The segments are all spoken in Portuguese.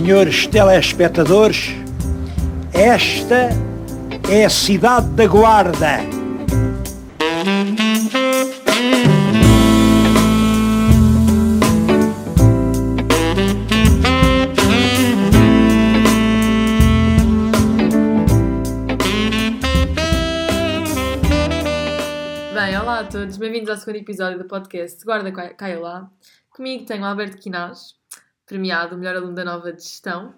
senhores telespectadores, esta é a cidade da Guarda. Bem, olá a todos, bem-vindos ao segundo episódio do podcast Guarda Cai- Caia Lá. Comigo tenho o Alberto Quinás, premiado o melhor aluno da nova de gestão.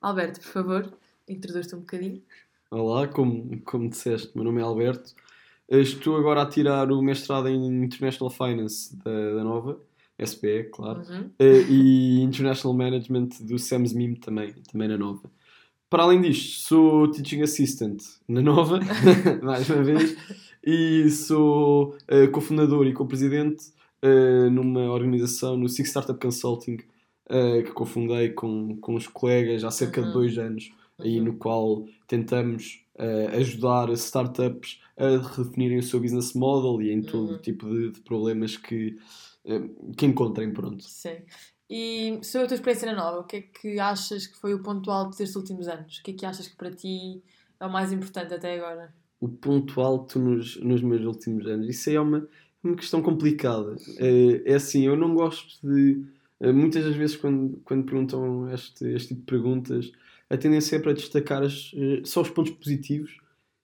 Alberto, por favor, introduz-te um bocadinho. Olá, como, como disseste, meu nome é Alberto. Estou agora a tirar o mestrado em International Finance da, da Nova, SPE, claro, Uhum. eh, e International Management do SAMS MIM também, também na Nova. Para além disto, sou Teaching Assistant na Nova, mais uma vez, e sou eh, cofundador e co-presidente eh, numa organização, no Six Startup Consulting, eh, que cofundei com, com os colegas há cerca de Uhum. dois anos aí Uhum. no qual tentamos eh, ajudar startups a redefinirem o seu business model e em todo Uhum. tipo de, de problemas que, eh, que encontrem, pronto. Sim. E sobre a tua experiência na nova, o que é que achas que foi o ponto alto destes últimos anos? O que é que achas que para ti é o mais importante até agora? O ponto alto nos, nos meus últimos anos, isso aí é uma, uma questão complicada. Eh, é assim, eu não gosto de... eh, muitas das vezes quando, quando perguntam este, este tipo de perguntas, a tendência é para destacar as, eh, só os pontos positivos.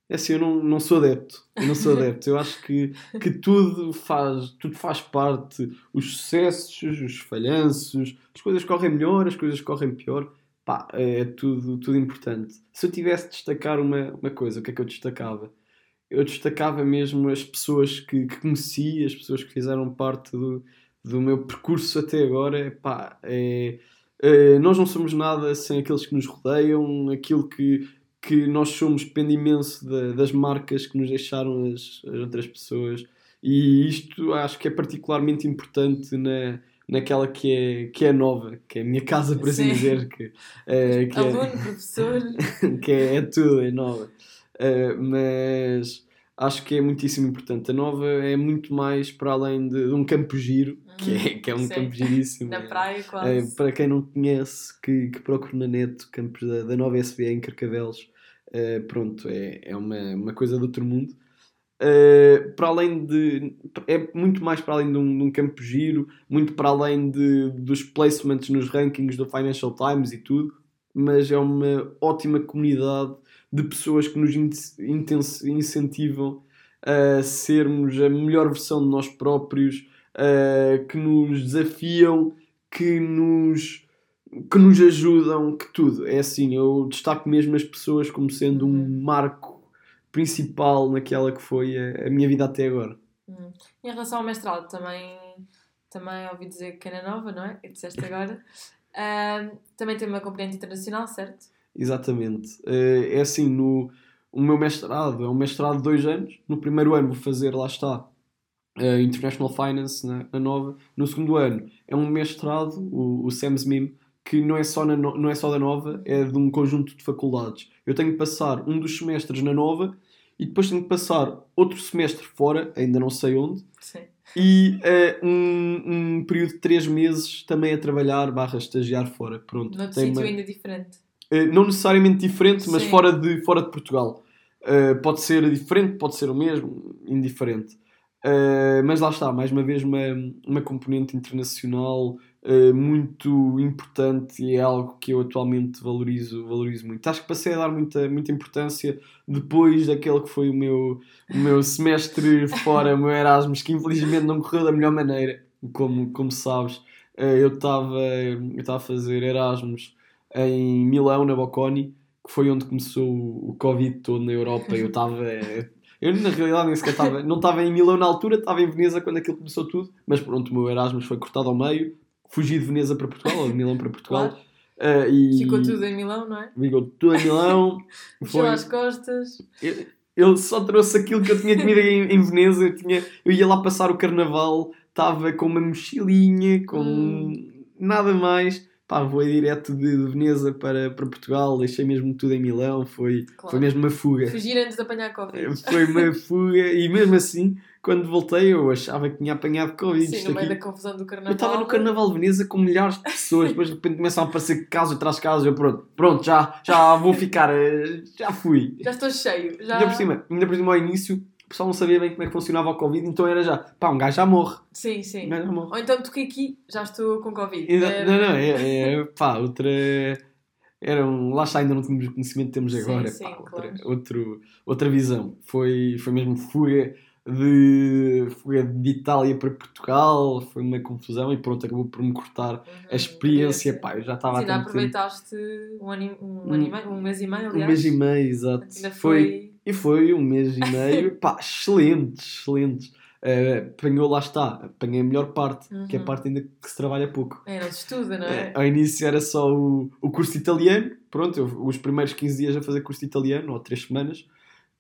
É assim, eu não, não sou adepto. Eu não sou adepto. Eu acho que, que tudo, faz, tudo faz parte. Os sucessos, os falhanços, as coisas correm melhor, as coisas correm pior. Pá, é tudo, tudo importante. Se eu tivesse de destacar uma, uma coisa, o que é que eu destacava? Eu destacava mesmo as pessoas que, que conheci, as pessoas que fizeram parte do, do meu percurso até agora. Pá, é, é, nós não somos nada sem aqueles que nos rodeiam, aquilo que, que nós somos depende imenso da- das marcas que nos deixaram as, as outras pessoas. E isto acho que é particularmente importante na, naquela que é, que é nova, que é a minha casa, por assim Sim. dizer, que, eh, que é- Aluno, professor. que é, é tudo, é nova. Uh, mas acho que é muitíssimo importante. A nova é muito mais para além de, de um campo giro, que é, que é um Sim. campo giríssimo. Na É- praia, é, quase. para quem não conhece, que, que procure na net campos da, da nova SBA em Carcavelos, uh, pronto, é, é uma, uma coisa de outro mundo. Uh, para além de. É muito mais para além de um, de um campo giro, muito para além de, dos placements nos rankings do Financial Times e tudo, mas é uma ótima comunidade de pessoas que nos in- incentivam a sermos a melhor versão de nós próprios, uh, que nos desafiam, que nos, que nos ajudam, que tudo. É assim, eu destaco mesmo as pessoas como sendo um marco principal naquela que foi a, a minha vida até agora. Hum. Em relação ao mestrado, também, também ouvi dizer que era nova, não é? E disseste agora. Ahm, também tem uma componente internacional, certo? Exatamente. Eh, É assim, no, o meu mestrado é um mestrado de dois anos. No primeiro ano vou fazer, lá está, eh, International Finance na, na Nova. No segundo ano é um mestrado, o, o SEMS MIM, que não é, só na, não é só da Nova, é de um conjunto de faculdades. Eu tenho que passar um dos semestres na Nova e depois tenho que passar outro semestre fora, ainda não sei onde, Sim. e eh, um, um período de três meses também a trabalhar barra estagiar fora. Pronto. Noutro sítio uma- ainda diferente. Uh, não necessariamente diferente, mas Sim. fora de, fora de Portugal. Uh, pode ser diferente, pode ser o mesmo, indiferente. Uh, mas lá está, mais uma vez, uma, uma componente internacional uh, muito importante e é algo que eu atualmente valorizo, valorizo muito. Acho que passei a dar muita, muita importância depois daquele que foi o meu, o meu semestre fora, o meu Erasmus, que infelizmente não correu da melhor maneira, como, como sabes. Uh, eu estava eu a fazer Erasmus em Milão, na Bocconi, que foi onde começou o o Covid todo na Europa. Eu estava. Eu, na realidade, nem sequer estava. Não estava em Milão na altura, estava em Veneza quando aquilo começou tudo. Mas pronto, o meu Erasmus foi cortado ao meio. Fugi de Veneza para Portugal, ou de Milão para Portugal. Claro. Ah, e Ficou tudo em Milão, não é? Ficou tudo em Milão. Foi, às costas. eu- ele só trouxe aquilo que eu tinha comido em, em Veneza. Eu, tinha, eu ia lá passar o carnaval, estava com uma mochilinha, com Hum. nada mais. Pá, voei direto de, de Veneza para, para Portugal, deixei mesmo tudo em Milão, foi, Claro. foi mesmo uma fuga. Fugir antes de apanhar Covid. Foi uma fuga e mesmo assim, quando voltei, eu achava que tinha apanhado Covid. Sim, no meio aqui- da confusão do carnaval. Eu estava no Carnaval de Veneza com milhares de pessoas, depois de repente começam a aparecer casos atrás de casos, eu pronto, pronto, já, já vou ficar, eh, já fui. Já estou cheio. Já... Ainda por cima, ainda por cima ao início, o pessoal não sabia bem como é que funcionava o Covid, então era já, pá, um gajo já morre, Sim, um sim. gajo já morre. Ou então toquei aqui, já estou com Covid. É, Não, não, é, é pá, outra. Era um, lá está, ainda não tínhamos o conhecimento que temos Sim, agora. sim, pá, outra, claro. outro, outra visão. Foi, foi mesmo fuga de, fuga de Itália para Portugal, foi uma confusão e pronto, acabou por me cortar Uhum, a experiência. Pá, eu já estava há Ainda aproveitaste um, ano, e- um, meio, um mês e meio, Um aliás. mês e meio, exato. Ainda Foi, foi. E foi um mês e meio, pá, excelente, excelente. Uh, apanhou, lá está, apanhei a melhor parte, que é a Uhum. parte ainda que se trabalha pouco. É, não se estuda, não é? É, ao início era só o, o curso de italiano, pronto, eu, os primeiros 15 dias a fazer curso de italiano, ou 3 semanas,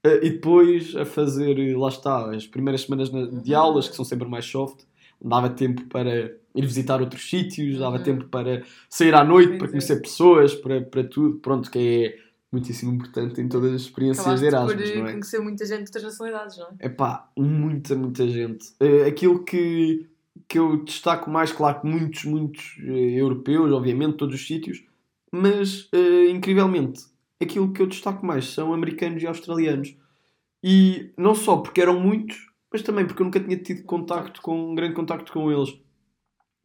eh, e depois a fazer, lá está, as primeiras semanas na- de Uhum. aulas, que são sempre mais soft, dava tempo para ir visitar outros sítios, dava Uhum. tempo para sair à noite, para é. conhecer pessoas, para, para tudo, pronto, que é muitíssimo importante em todas as experiências Acabaste de por Erasmus, eh, não é? conhecer muita gente de outras nacionalidades, não é? Epá, muita, muita gente. Eh, aquilo que, que eu destaco mais, claro que muitos, muitos eh, europeus, obviamente, todos os sítios, mas eh, incrivelmente, aquilo que eu destaco mais são americanos e australianos. E não só porque eram muitos, mas também porque eu nunca tinha tido contacto com, um grande contacto com eles.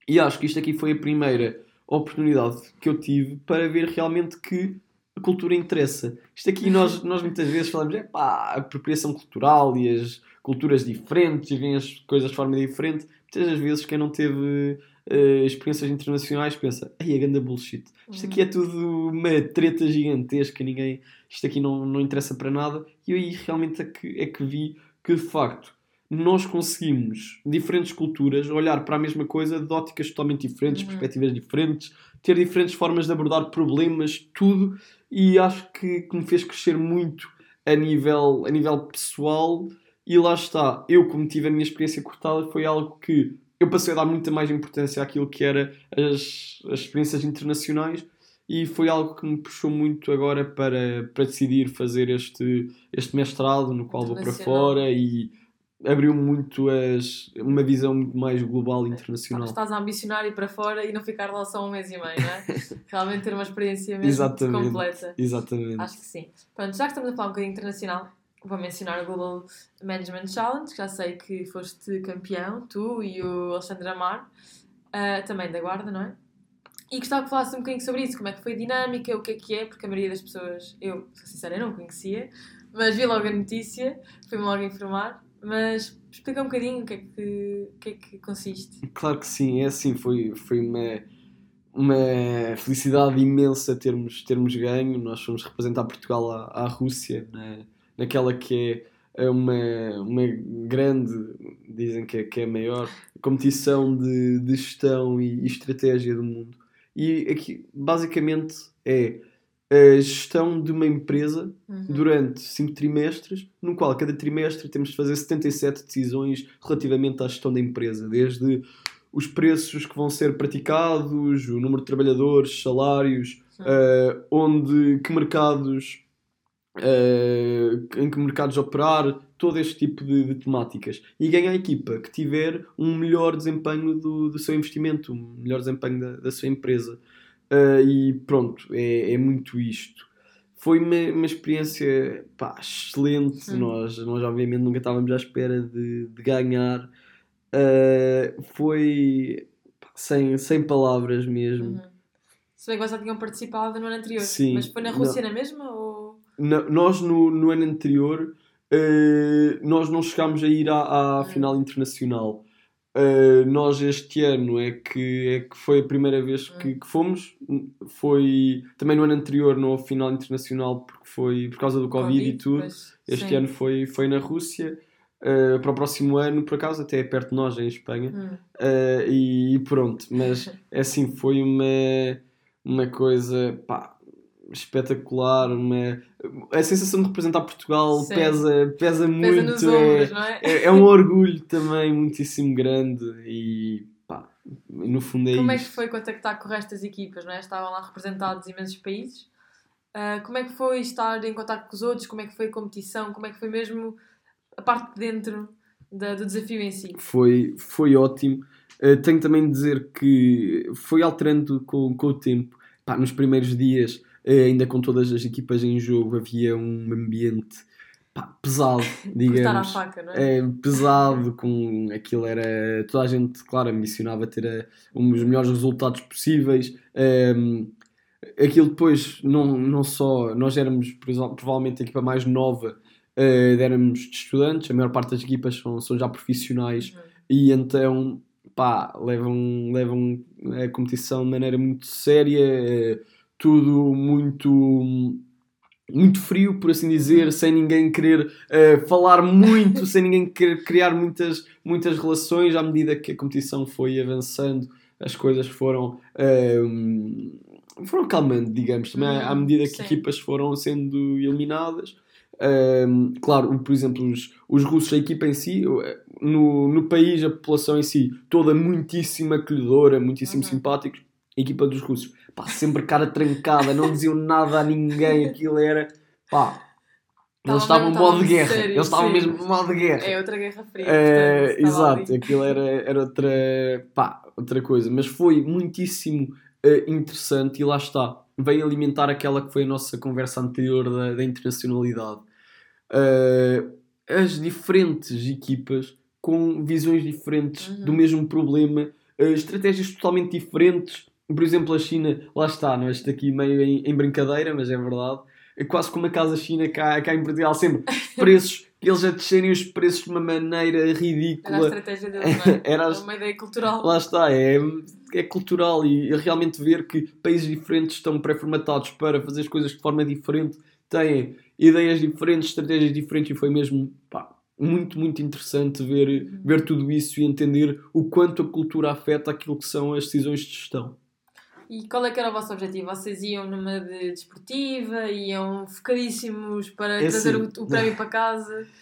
E acho que isto aqui foi a primeira oportunidade que eu tive para ver realmente que a cultura interessa. Isto aqui nós, nós muitas vezes falamos, é pá, a apropriação cultural e as culturas diferentes e veem as coisas de forma diferente. Muitas das vezes quem não teve eh, experiências internacionais pensa, ai, a ganda bullshit. Isto aqui é tudo uma treta gigantesca, ninguém, isto aqui não, não interessa para nada. E aí realmente é que, é que vi que de facto nós conseguimos, diferentes culturas, olhar para a mesma coisa de óticas totalmente diferentes, Uhum. perspectivas diferentes, ter diferentes formas de abordar problemas, tudo, e acho que, que me fez crescer muito a nível, a nível pessoal. E lá está, eu, como tive a minha experiência cortada, foi algo que eu passei a dar muita mais importância àquilo que era as, as experiências internacionais e foi algo que me puxou muito agora para, para decidir fazer este, este mestrado no qual vou para fora e abriu muito as, uma visão muito mais global e internacional. Estás a ambicionar ir para fora e não ficar lá só um mês e meio, não é? Realmente ter uma experiência mesmo Exatamente. completa. Exatamente. Acho que sim. Pronto, já que estamos a falar um bocadinho internacional, vou mencionar o Global Management Challenge, que já sei que foste campeão, tu e o Alexandre Amar, ah, também da Guarda, não é? E gostava que falasse um bocadinho sobre isso, como é que foi a dinâmica, o que é que é, porque a maioria das pessoas, eu, sou sincera, eu não conhecia, mas vi logo a notícia, fui-me logo informar, mas explica um bocadinho o que é que, o que, é que consiste. Claro que sim, é assim, foi, foi uma, uma felicidade imensa termos, termos ganho. Nós fomos representar Portugal à, à Rússia, na, naquela que é uma, uma grande, dizem que é, que é a maior, competição de, de gestão e, e estratégia do mundo. E aqui, basicamente, é a gestão de uma empresa Uhum. durante 5 trimestres, no qual cada trimestre temos de fazer 77 decisões relativamente à gestão da empresa, desde os preços que vão ser praticados, o número de trabalhadores, salários, eh, onde, que mercados, eh, em que mercados operar, todo este tipo de, de temáticas. E ganha a equipa que tiver um melhor desempenho do, do seu investimento, um melhor desempenho da, da sua empresa. Eh, e pronto, é, é muito isto. Foi uma, uma experiência pá, excelente. Hum. Nós, nós, obviamente, nunca estávamos à espera de, de ganhar. Uh, foi pá, sem, sem palavras mesmo. Uhum. Se bem que vocês já tinham participado no ano anterior, Sim, mas foi na não. Rússia na mesma ou... Nós, no, no ano anterior, uh, nós não chegámos a ir à, à Hum. final internacional. Uh, nós este ano é que, é que foi a primeira vez que, Hum. que fomos. Foi também no ano anterior, no final internacional, porque foi por causa do Covid, e tudo. pois, Este sim. ano foi, foi na Rússia. Uh, para o próximo ano, por acaso, até é perto de nós, em Espanha. Hum. Uh, e pronto, mas é assim, foi uma, uma coisa pá, espetacular. Uma, a sensação de representar Portugal Sim. pesa, pesa muito. Pesa nos é- ombros, não é? é, é um orgulho também muitíssimo grande e pá, no fundo é Como é isto. que foi contactar com o resto das equipas, não é? Estavam lá representados imensos países. Ah, como é que foi estar em contato com os outros? Como é que foi a competição? Como é que foi mesmo a parte de dentro da- do desafio em si? Foi, foi ótimo. Uh, tenho também de dizer que foi alterando com, com o tempo. Pá, nos primeiros dias, uh, ainda com todas as equipas em jogo, havia um ambiente pá, pesado, digamos. faca, é? É, pesado, com aquilo era. Toda a gente, claro, ambicionava ter eh, um dos melhores resultados possíveis. Ehm, aquilo depois, não, não só. Nós éramos provavelmente a equipa mais nova, eh, éramos de estudantes, a maior parte das equipas são, são já profissionais Uhum. e então pá, levam, levam a competição de maneira muito séria, eh, tudo muito muito frio, por assim dizer, sem ninguém querer eh, falar muito, sem ninguém querer criar muitas, muitas relações. À medida que a competição foi avançando, as coisas foram, eh, foram calmando, digamos, também à- Uhum, medida que sim. equipas foram sendo eliminadas. Eh, claro, por exemplo, os, os russos, a equipa em si, eh, no, no país, a população em si, toda muitíssimo acolhedora, muitíssimo Uhum. simpáticos. A equipa dos russos, pá, sempre cara trancada, não diziam nada a ninguém, aquilo era, pá, eles Estavam em modo de guerra, sérios, eles estavam mesmo em modo de guerra. É outra guerra fria. É, portanto, exato, ali. aquilo era, era outra, pá, outra coisa, mas foi muitíssimo eh, interessante e lá está, veio alimentar aquela que foi a nossa conversa anterior da, da internacionalidade. Eh, as diferentes equipas com visões diferentes Uhum. do mesmo problema, eh, estratégias totalmente diferentes. Por exemplo, a China, lá está, não é? Isto aqui meio em, em brincadeira, mas é verdade. É quase como a casa China cá, cá em Portugal, sempre preços, eles a descerem os preços de uma maneira Era a ridícula. estratégia deles, não é? Era Era as- uma ideia cultural. Lá está, é, é cultural e realmente ver que países diferentes estão pré-formatados para fazer as coisas de forma diferente, têm ideias diferentes, estratégias diferentes e foi mesmo pá, muito, muito interessante ver, ver tudo isso e entender o quanto a cultura afeta aquilo que são as decisões de gestão. E qual é que era o vosso objetivo? Vocês iam numa de desportiva, iam focadíssimos para É trazer assim. o, o prémio para casa?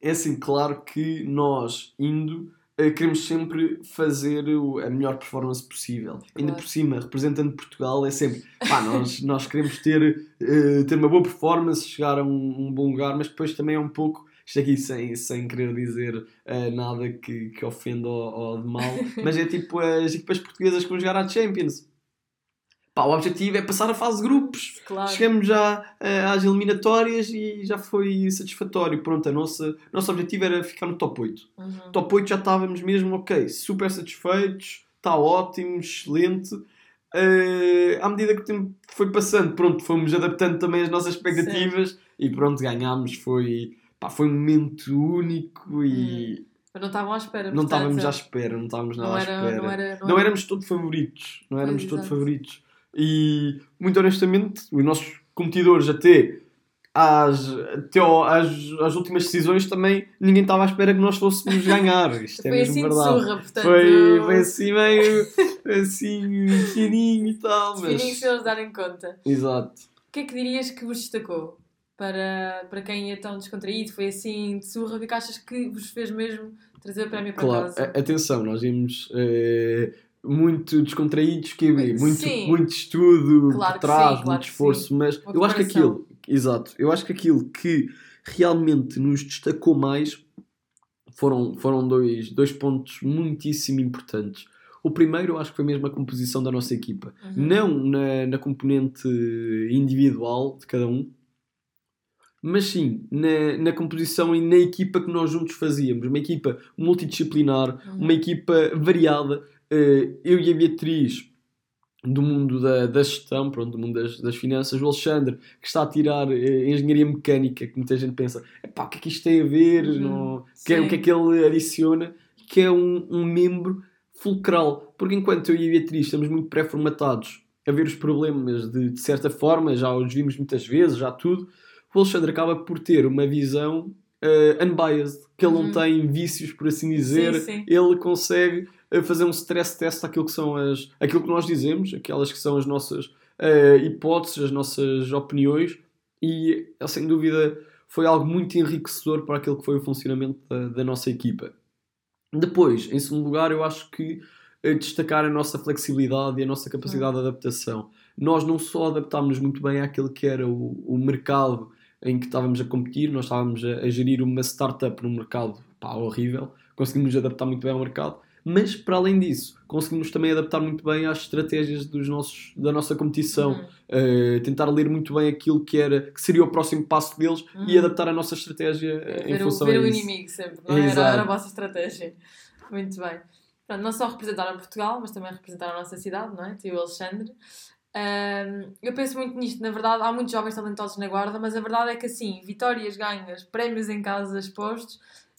É assim, claro que nós, indo, eh, queremos sempre fazer a melhor performance possível. Ainda Claro. por cima, representando Portugal, é sempre, pá, nós, nós queremos ter, eh, ter uma boa performance, chegar a um, um bom lugar, mas depois também é um pouco, isto aqui sem, sem querer dizer eh, nada que, que ofenda ou, ou de mal, mas é tipo as equipas portuguesas que vão jogar à Champions. Pá, o objetivo é passar a fase de grupos. Claro. Chegamos já eh, às eliminatórias e já foi satisfatório. Pronto, a nossa, nosso objetivo era ficar no top 8. Uhum. Top 8 já estávamos mesmo, ok, super satisfeitos, está ótimo, excelente. Eh, à medida que o tempo foi passando, pronto, fomos adaptando também as nossas expectativas e pronto, ganhámos. Foi, pá, foi um momento único e Mas não estavam à espera. não estávamos à espera, não estávamos nada não à era, espera. não era, Não éramos todos favoritos, não éramos todos favoritos. E, muito honestamente, os nossos competidores até às, até ao- às, às últimas decisões também ninguém estava à espera que nós fôssemos ganhar. Isto é Foi mesmo assim de verdade. surra, portanto. Foi, foi assim meio assim fininho e tal, mas... Fininho sem eles darem conta. Exato. O que é que dirias que vos destacou? Para, para quem é tão descontraído, foi assim de surra, o que é que achas que vos fez mesmo trazer o prémio para Claro, casa? atenção, nós íamos eh, muito descontraídos, que muito, Sim. muito estudo Claro por trás, sim, muito esforço, mas Uma eu acho que aquilo, exato, eu acho que aquilo que realmente nos destacou mais foram, foram dois, dois pontos muitíssimo importantes. O primeiro, eu acho que foi mesmo a composição da nossa equipa. Uhum. Não na, na componente individual de cada um, mas sim na, na composição e na equipa que nós juntos fazíamos. Uma equipa multidisciplinar, Uhum. uma equipa variada. Eh, Eu e a Beatriz, do mundo da, da gestão, pronto, do mundo das, das finanças, o Alexandre, que está a tirar eh, engenharia mecânica, que muita gente pensa, epá, o que é que isto tem a ver? Uhum. Não... Que é- o que é que ele adiciona? Que é um, um membro fulcral. Porque enquanto eu e a Beatriz estamos muito pré-formatados a ver os problemas de, de certa forma, já os vimos muitas vezes, já tudo, o Alexandre acaba por ter uma visão eh, unbiased, que ele não Uhum. tem vícios, por assim dizer, Sim, sim. ele consegue fazer um stress test daquilo que são as aquilo que nós dizemos, aquelas que são as nossas eh, hipóteses, as nossas opiniões, e eh, sem dúvida foi algo muito enriquecedor para aquilo que foi o funcionamento da, da nossa equipa. Depois, em segundo lugar, eu acho que eh, destacar a nossa flexibilidade e a nossa capacidade de adaptação. Nós não só adaptámos muito bem àquilo que era o, o mercado em que estávamos a competir, nós estávamos a, a gerir uma startup num mercado pá, horrível, conseguimos adaptar muito bem ao mercado, mas para além disso, conseguimos também adaptar muito bem às estratégias dos nossos, da nossa competição, Uhum. uh, tentar ler muito bem aquilo que, era, que seria o próximo passo deles e Uhum. adaptar a nossa estratégia em ver o, função ver a o isso. inimigo sempre, não é? era, a vossa estratégia. Muito bem. Pronto, não só representaram Portugal, mas também representaram a nossa cidade, não é? Tu e o Alexandre. Ahm, eu penso muito nisto, na verdade, há muitos jovens talentosos na Guarda, mas a verdade é que assim, vitórias, ganhas, prémios em casa expostos,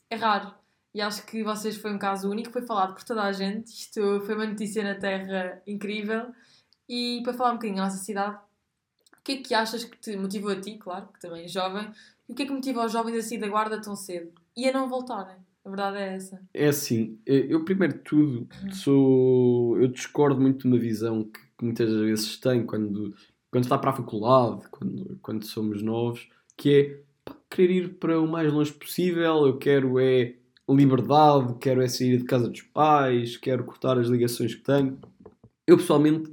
é raro. E acho que vocês foi um caso único, foi falado por toda a gente. Isto foi uma notícia na Terra incrível. E para falar um bocadinho da nossa cidade, o que é que achas que te motivou a ti, claro, que também és jovem, e o que é que motiva os jovens a sair da Guarda tão cedo e a não voltarem? A verdade é essa. É assim, eh, eu primeiro de tudo sou. Eu discordo muito de uma visão que, que muitas vezes tem quando, quando está para a faculdade, quando, quando somos novos, que é pá, querer ir para o mais longe possível, eu quero é liberdade, quero é sair de casa dos pais, quero cortar as ligações que tenho. Eu pessoalmente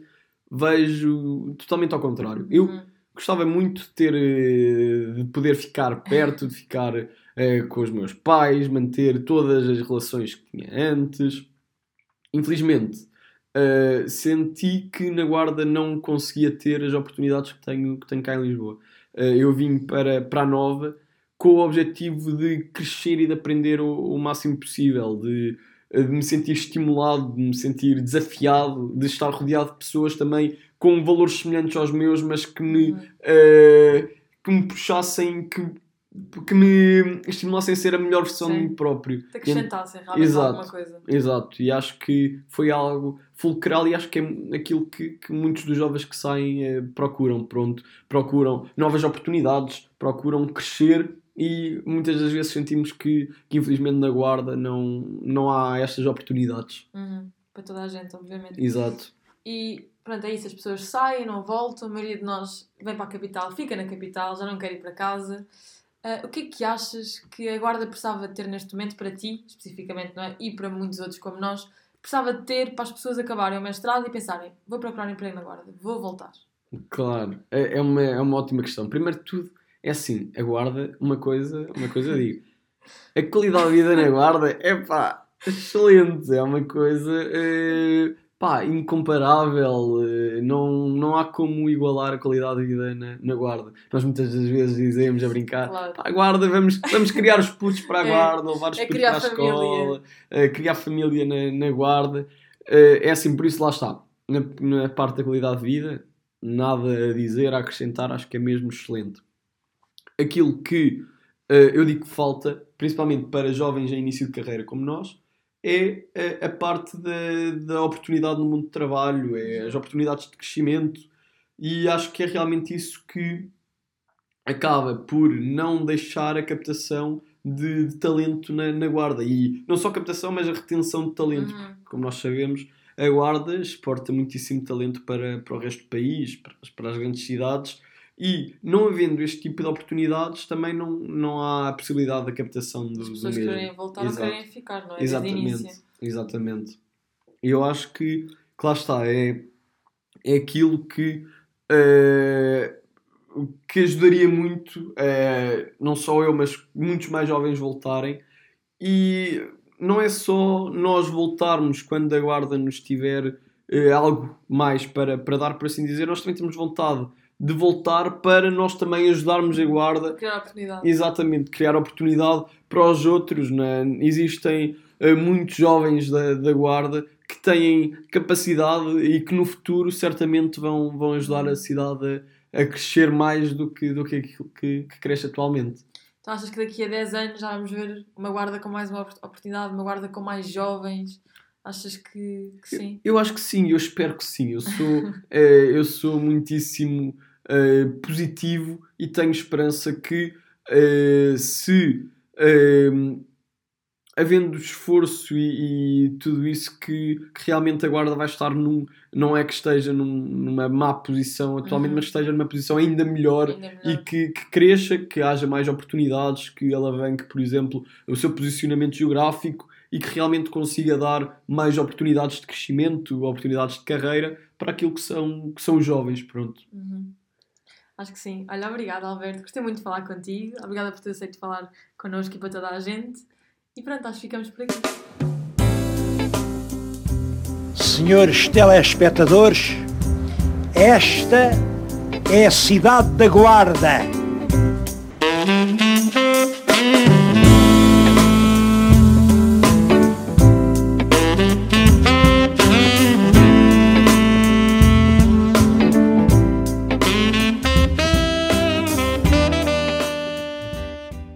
vejo totalmente ao contrário. Eu Uhum. gostava muito de ter eh, de poder ficar perto, de ficar eh, com os meus pais, manter todas as relações que tinha antes. Infelizmente, eh, senti que na Guarda não conseguia ter as oportunidades que tenho, que tenho cá em Lisboa. Eh, eu vim para, para a Nova com o objetivo de crescer e de aprender o, o máximo possível, de, de me sentir estimulado, de me sentir desafiado, de estar rodeado de pessoas também com valores semelhantes aos meus, mas que me, eh, que me puxassem, que, que me estimulassem a ser a melhor versão de Sim. mim próprio. Te acrescentassem realmente Exato. alguma coisa. Exato, e acho que foi algo fulcral e acho que é aquilo que, que muitos dos jovens que saem eh, procuram, pronto, procuram novas oportunidades, procuram crescer e muitas das vezes sentimos que, que infelizmente na guarda não, não há estas oportunidades. Uhum. Para toda a gente, obviamente. Exato. E pronto, é isso. As pessoas saem, não voltam. A maioria de nós vem para a capital, fica na capital, já não quer ir para casa. Ah, o que é que achas que a Guarda precisava de ter neste momento para ti, especificamente, não é? E para muitos outros como nós, precisava de ter para as pessoas acabarem o mestrado e pensarem: vou procurar um emprego na Guarda, vou voltar. Claro, é, é, uma, é uma ótima questão. Primeiro de tudo, é assim, a guarda, uma coisa, uma coisa digo. A qualidade de vida na guarda é pá, excelente, é uma coisa eh, pá, incomparável, eh, não, não há como igualar a qualidade de vida na, na guarda. Nós muitas das vezes dizemos a brincar, Claro. pá, guarda, vamos, vamos criar os putos para a É, guarda, levar os é putos para a família. escola, eh, criar família na, na guarda. É assim, por isso lá está. Na, na parte da qualidade de vida, nada a dizer, a acrescentar, acho que é mesmo excelente. Aquilo que eh, eu digo que falta, principalmente para jovens em início de carreira como nós, é a, a parte da, da oportunidade no mundo do trabalho, é as oportunidades de crescimento, e acho que é realmente isso que acaba por não deixar a captação de, de talento na, na guarda. E não só a captação, mas a retenção de talento Uhum. como nós sabemos, a Guarda exporta muitíssimo talento para, para o resto do país, para, para as grandes cidades, e não havendo este tipo de oportunidades, também não, não há a possibilidade da captação do, As do pessoas mesmo. querem voltar Exato. ou querem ficar, não é? Exatamente, exatamente. E eu acho que, que lá está, é, é aquilo que, eh, que ajudaria muito, eh, não só eu, mas muitos mais jovens voltarem. E não é só nós voltarmos quando a guarda nos tiver eh, algo mais para, para dar, por assim dizer, nós também temos vontade de voltar para nós também ajudarmos a guarda Criar oportunidade. Exatamente, criar oportunidade para os outros. Né? Existem eh, muitos jovens da, da Guarda que têm capacidade e que no futuro certamente vão, vão ajudar a cidade a, a crescer mais do que, do que aquilo que, que cresce atualmente. Então achas que daqui a 10 anos já vamos ver uma guarda com mais uma opor- oportunidade, uma guarda com mais jovens? Achas que, que sim? Eu acho que sim, eu espero que sim. Eu sou, eh, eu sou muitíssimo eh, positivo e tenho esperança que eh, se eh, havendo esforço e, e tudo isso que, que realmente a guarda vai estar num, não é que esteja num- numa má posição atualmente, Uhum. mas que esteja numa posição ainda melhor Ainda melhor. e que, que cresça, que haja mais oportunidades, que alavanque, por exemplo, o seu posicionamento geográfico e que realmente consiga dar mais oportunidades de crescimento, oportunidades de carreira para aquilo que são, que são os jovens. Pronto. Uhum. Acho que sim. Olha, obrigada, Alberto. Gostei muito de falar contigo. Obrigada por ter aceito falar connosco e para toda a gente. E pronto, acho que ficamos por aqui. Senhores telespectadores, esta é a cidade da Guarda